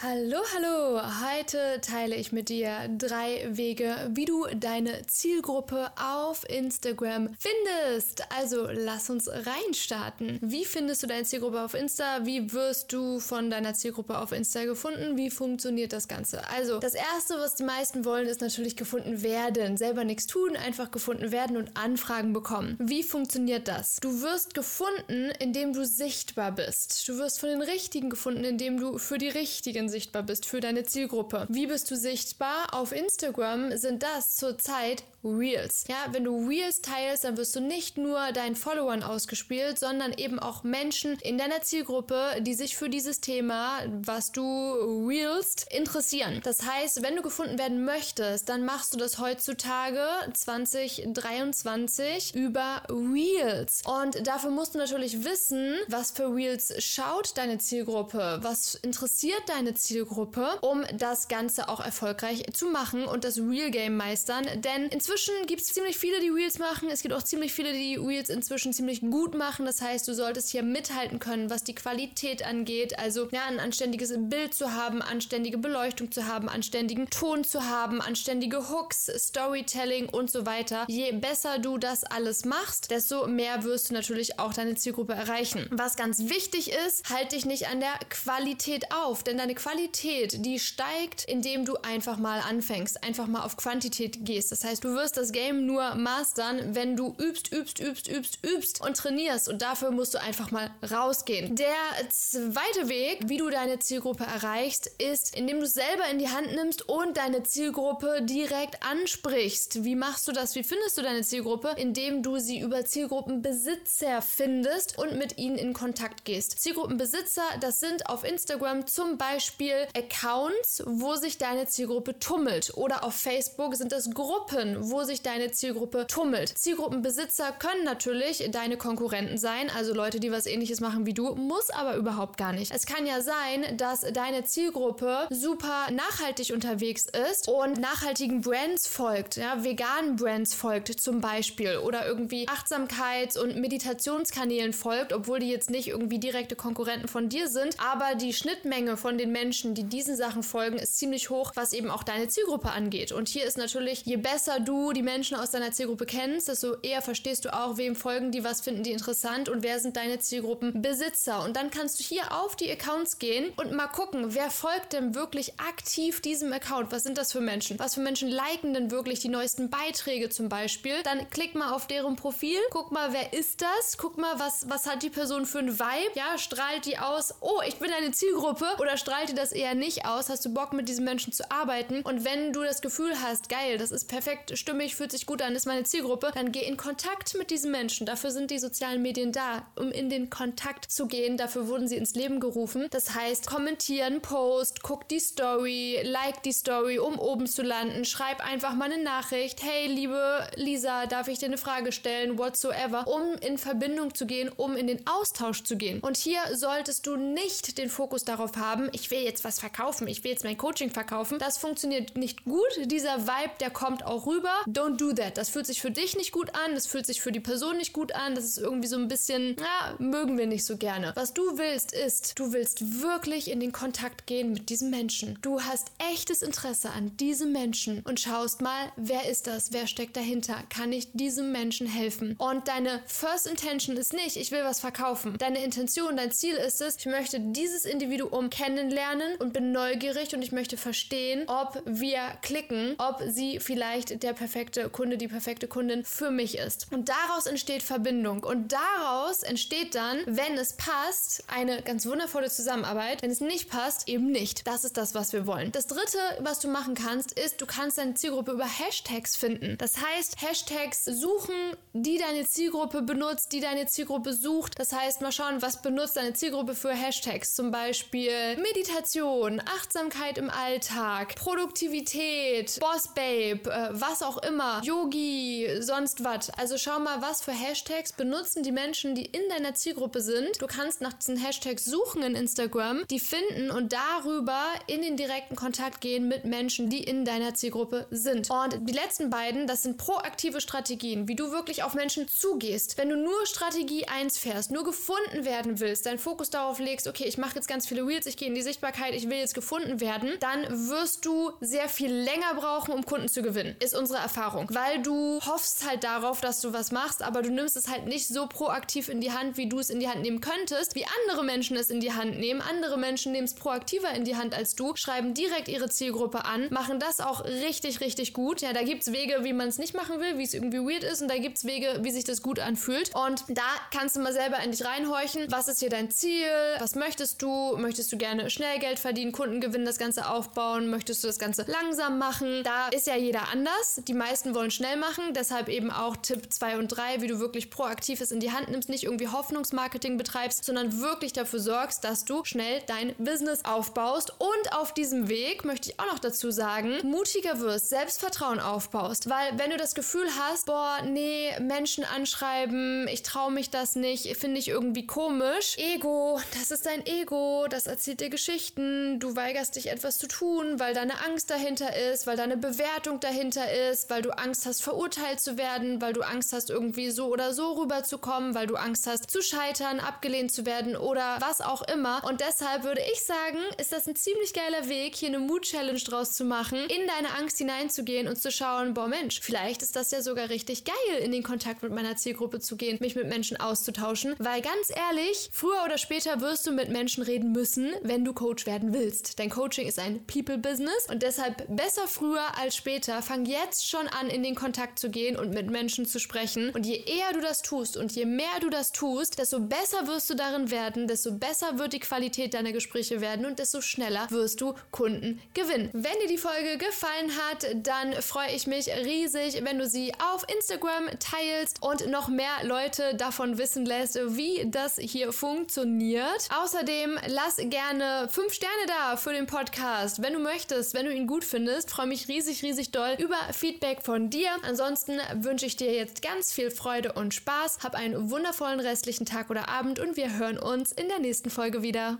Hallo, hallo! Heute teile ich mit dir drei Wege, wie du deine Zielgruppe auf Instagram findest. Also lass uns reinstarten. Wie findest du deine Zielgruppe auf Insta? Wie wirst du von deiner Zielgruppe auf Insta gefunden? Wie funktioniert das Ganze? Also, das erste, was die meisten wollen, ist natürlich gefunden werden. Selber nichts tun, einfach gefunden werden und Anfragen bekommen. Wie funktioniert das? Du wirst gefunden, indem du sichtbar bist. Du wirst von den Richtigen gefunden, indem du für die Richtigen sichtbar bist für deine Zielgruppe. Wie bist du sichtbar? Auf Instagram sind das zurzeit Reels. Ja, wenn du Reels teilst, dann wirst du nicht nur deinen Followern ausgespielt, sondern eben auch Menschen in deiner Zielgruppe, die sich für dieses Thema, was du reelst, interessieren. Das heißt, wenn du gefunden werden möchtest, dann machst du das heutzutage 2023 über Reels. Und dafür musst du natürlich wissen, was für Reels schaut deine Zielgruppe, was interessiert deine Zielgruppe, um das Ganze auch erfolgreich zu machen und das Real Game meistern. Denn inzwischen gibt es ziemlich viele, die Reels machen. Es gibt auch ziemlich viele, die Reels inzwischen ziemlich gut machen. Das heißt, du solltest hier mithalten können, was die Qualität angeht. Also ja, ein anständiges Bild zu haben, anständige Beleuchtung zu haben, anständigen Ton zu haben, anständige Hooks, Storytelling und so weiter. Je besser du das alles machst, desto mehr wirst du natürlich auch deine Zielgruppe erreichen. Was ganz wichtig ist, halt dich nicht an der Qualität auf, denn deine Qualität Qualität, die steigt, indem du einfach mal anfängst, einfach mal auf Quantität gehst. Das heißt, du wirst das Game nur mastern, wenn du übst, übst, übst, übst, übst und trainierst. Und dafür musst du einfach mal rausgehen. Der zweite Weg, wie du deine Zielgruppe erreichst, ist, indem du es selber in die Hand nimmst und deine Zielgruppe direkt ansprichst. Wie machst du das? Wie findest du deine Zielgruppe? Indem du sie über Zielgruppenbesitzer findest und mit ihnen in Kontakt gehst. Zielgruppenbesitzer, das sind auf Instagram zum Beispiel Beispiel Accounts, wo sich deine Zielgruppe tummelt. Oder auf Facebook sind es Gruppen, wo sich deine Zielgruppe tummelt. Zielgruppenbesitzer können natürlich deine Konkurrenten sein, also Leute, die was ähnliches machen wie du, muss aber überhaupt gar nicht. Es kann ja sein, dass deine Zielgruppe super nachhaltig unterwegs ist und nachhaltigen Brands folgt, ja, veganen Brands folgt zum Beispiel oder irgendwie Achtsamkeits- und Meditationskanälen folgt, obwohl die jetzt nicht irgendwie direkte Konkurrenten von dir sind, aber die Schnittmenge von den Menschen Menschen, die diesen Sachen folgen, ist ziemlich hoch, was eben auch deine Zielgruppe angeht. Und hier ist natürlich, je besser du die Menschen aus deiner Zielgruppe kennst, desto eher verstehst du auch, wem folgen die, was finden die interessant und wer sind deine Zielgruppenbesitzer. Und dann kannst du hier auf die Accounts gehen und mal gucken, wer folgt denn wirklich aktiv diesem Account? Was sind das für Menschen? Was für Menschen liken denn wirklich die neuesten Beiträge zum Beispiel? Dann klick mal auf deren Profil, guck mal, wer ist das? Guck mal, was, was hat die Person für ein Vibe? Ja, strahlt die aus, oh, ich bin eine Zielgruppe oder strahlt die das eher nicht aus? Hast du Bock, mit diesen Menschen zu arbeiten? Und wenn du das Gefühl hast, geil, das ist perfekt stimmig, fühlt sich gut an, ist meine Zielgruppe, dann geh in Kontakt mit diesen Menschen. Dafür sind die sozialen Medien da, um in den Kontakt zu gehen. Dafür wurden sie ins Leben gerufen. Das heißt, kommentieren, post, guck die Story, like die Story, um oben zu landen. Schreib einfach mal eine Nachricht. Hey, liebe Lisa, darf ich dir eine Frage stellen? Whatsoever. Um in Verbindung zu gehen, um in den Austausch zu gehen. Und hier solltest du nicht den Fokus darauf haben, ich will jetzt was verkaufen, ich will jetzt mein Coaching verkaufen. Das funktioniert nicht gut. Dieser Vibe, der kommt auch rüber. Don't do that. Das fühlt sich für dich nicht gut an, das fühlt sich für die Person nicht gut an. Das ist irgendwie so ein bisschen, ja, mögen wir nicht so gerne. Was du willst, ist, du willst wirklich in den Kontakt gehen mit diesem Menschen. Du hast echtes Interesse an diesem Menschen und schaust mal, wer ist das? Wer steckt dahinter? Kann ich diesem Menschen helfen? Und deine First Intention ist nicht, ich will was verkaufen. Deine Intention, dein Ziel ist es, ich möchte dieses Individuum kennenlernen lernen und bin neugierig und ich möchte verstehen, ob wir klicken, ob sie vielleicht der perfekte Kunde, die perfekte Kundin für mich ist. Und daraus entsteht Verbindung und daraus entsteht dann, wenn es passt, eine ganz wundervolle Zusammenarbeit. Wenn es nicht passt, eben nicht. Das ist das, was wir wollen. Das dritte, was du machen kannst, ist, du kannst deine Zielgruppe über Hashtags finden. Das heißt, Hashtags suchen, die deine Zielgruppe benutzt, die deine Zielgruppe sucht. Das heißt, mal schauen, was benutzt deine Zielgruppe für Hashtags. Zum Beispiel Meditation Meditation, Achtsamkeit im Alltag, Produktivität, Boss Babe, äh, was auch immer, Yogi, sonst was. Also schau mal, was für Hashtags benutzen die Menschen, die in deiner Zielgruppe sind. Du kannst nach diesen Hashtags suchen in Instagram, die finden und darüber in den direkten Kontakt gehen mit Menschen, die in deiner Zielgruppe sind. Und die letzten beiden, das sind proaktive Strategien, wie du wirklich auf Menschen zugehst. Wenn du nur Strategie 1 fährst, nur gefunden werden willst, deinen Fokus darauf legst, okay, ich mache jetzt ganz viele Reels, ich gehe in die Sichtbarkeit Sichtbarkeit, ich will jetzt gefunden werden, dann wirst du sehr viel länger brauchen, um Kunden zu gewinnen. Ist unsere Erfahrung. Weil du hoffst halt darauf, dass du was machst, aber du nimmst es halt nicht so proaktiv in die Hand, wie du es in die Hand nehmen könntest, wie andere Menschen es in die Hand nehmen. Andere Menschen nehmen es proaktiver in die Hand als du, schreiben direkt ihre Zielgruppe an, machen das auch richtig, richtig gut. Ja, da gibt es Wege, wie man es nicht machen will, wie es irgendwie weird ist und da gibt es Wege, wie sich das gut anfühlt. Und da kannst du mal selber in dich reinhorchen. Was ist hier dein Ziel? Was möchtest du? Möchtest du gerne schnell Geld verdienen, Kunden gewinnen, das Ganze aufbauen? Möchtest du das Ganze langsam machen? Da ist ja jeder anders. Die meisten wollen schnell machen, deshalb eben auch Tipp 2 und 3, wie du wirklich proaktiv es in die Hand nimmst, nicht irgendwie Hoffnungsmarketing betreibst, sondern wirklich dafür sorgst, dass du schnell dein Business aufbaust und auf diesem Weg, möchte ich auch noch dazu sagen, mutiger wirst, Selbstvertrauen aufbaust, weil wenn du das Gefühl hast, boah, nee, Menschen anschreiben, ich traue mich das nicht, finde ich irgendwie komisch. Ego, das ist dein Ego, das erzählt dir Geschichten, du weigerst dich etwas zu tun, weil deine Angst dahinter ist, weil deine Bewertung dahinter ist, weil du Angst hast, verurteilt zu werden, weil du Angst hast, irgendwie so oder so rüberzukommen, weil du Angst hast, zu scheitern, abgelehnt zu werden oder was auch immer. Und deshalb würde ich sagen, ist das ein ziemlich geiler Weg, hier eine Mood-Challenge draus zu machen, in deine Angst hineinzugehen und zu schauen, boah Mensch, vielleicht ist das ja sogar richtig geil, in den Kontakt mit meiner Zielgruppe zu gehen, mich mit Menschen auszutauschen, weil ganz ehrlich, früher oder später wirst du mit Menschen reden müssen, wenn du Coach werden willst. Dein Coaching ist ein People-Business und deshalb besser früher als später. Fang jetzt schon an, in den Kontakt zu gehen und mit Menschen zu sprechen. Und je eher du das tust und je mehr du das tust, desto besser wirst du darin werden, desto besser wird die Qualität deiner Gespräche werden und desto schneller wirst du Kunden gewinnen. Wenn dir die Folge gefallen hat, dann freue ich mich riesig, wenn du sie auf Instagram teilst und noch mehr Leute davon wissen lässt, wie das hier funktioniert. Außerdem lass gerne 5 Sterne da für den Podcast, wenn du möchtest, wenn du ihn gut findest. Freue mich riesig, riesig doll über Feedback von dir. Ansonsten wünsche ich dir jetzt ganz viel Freude und Spaß. Hab einen wundervollen restlichen Tag oder Abend und wir hören uns in der nächsten Folge wieder.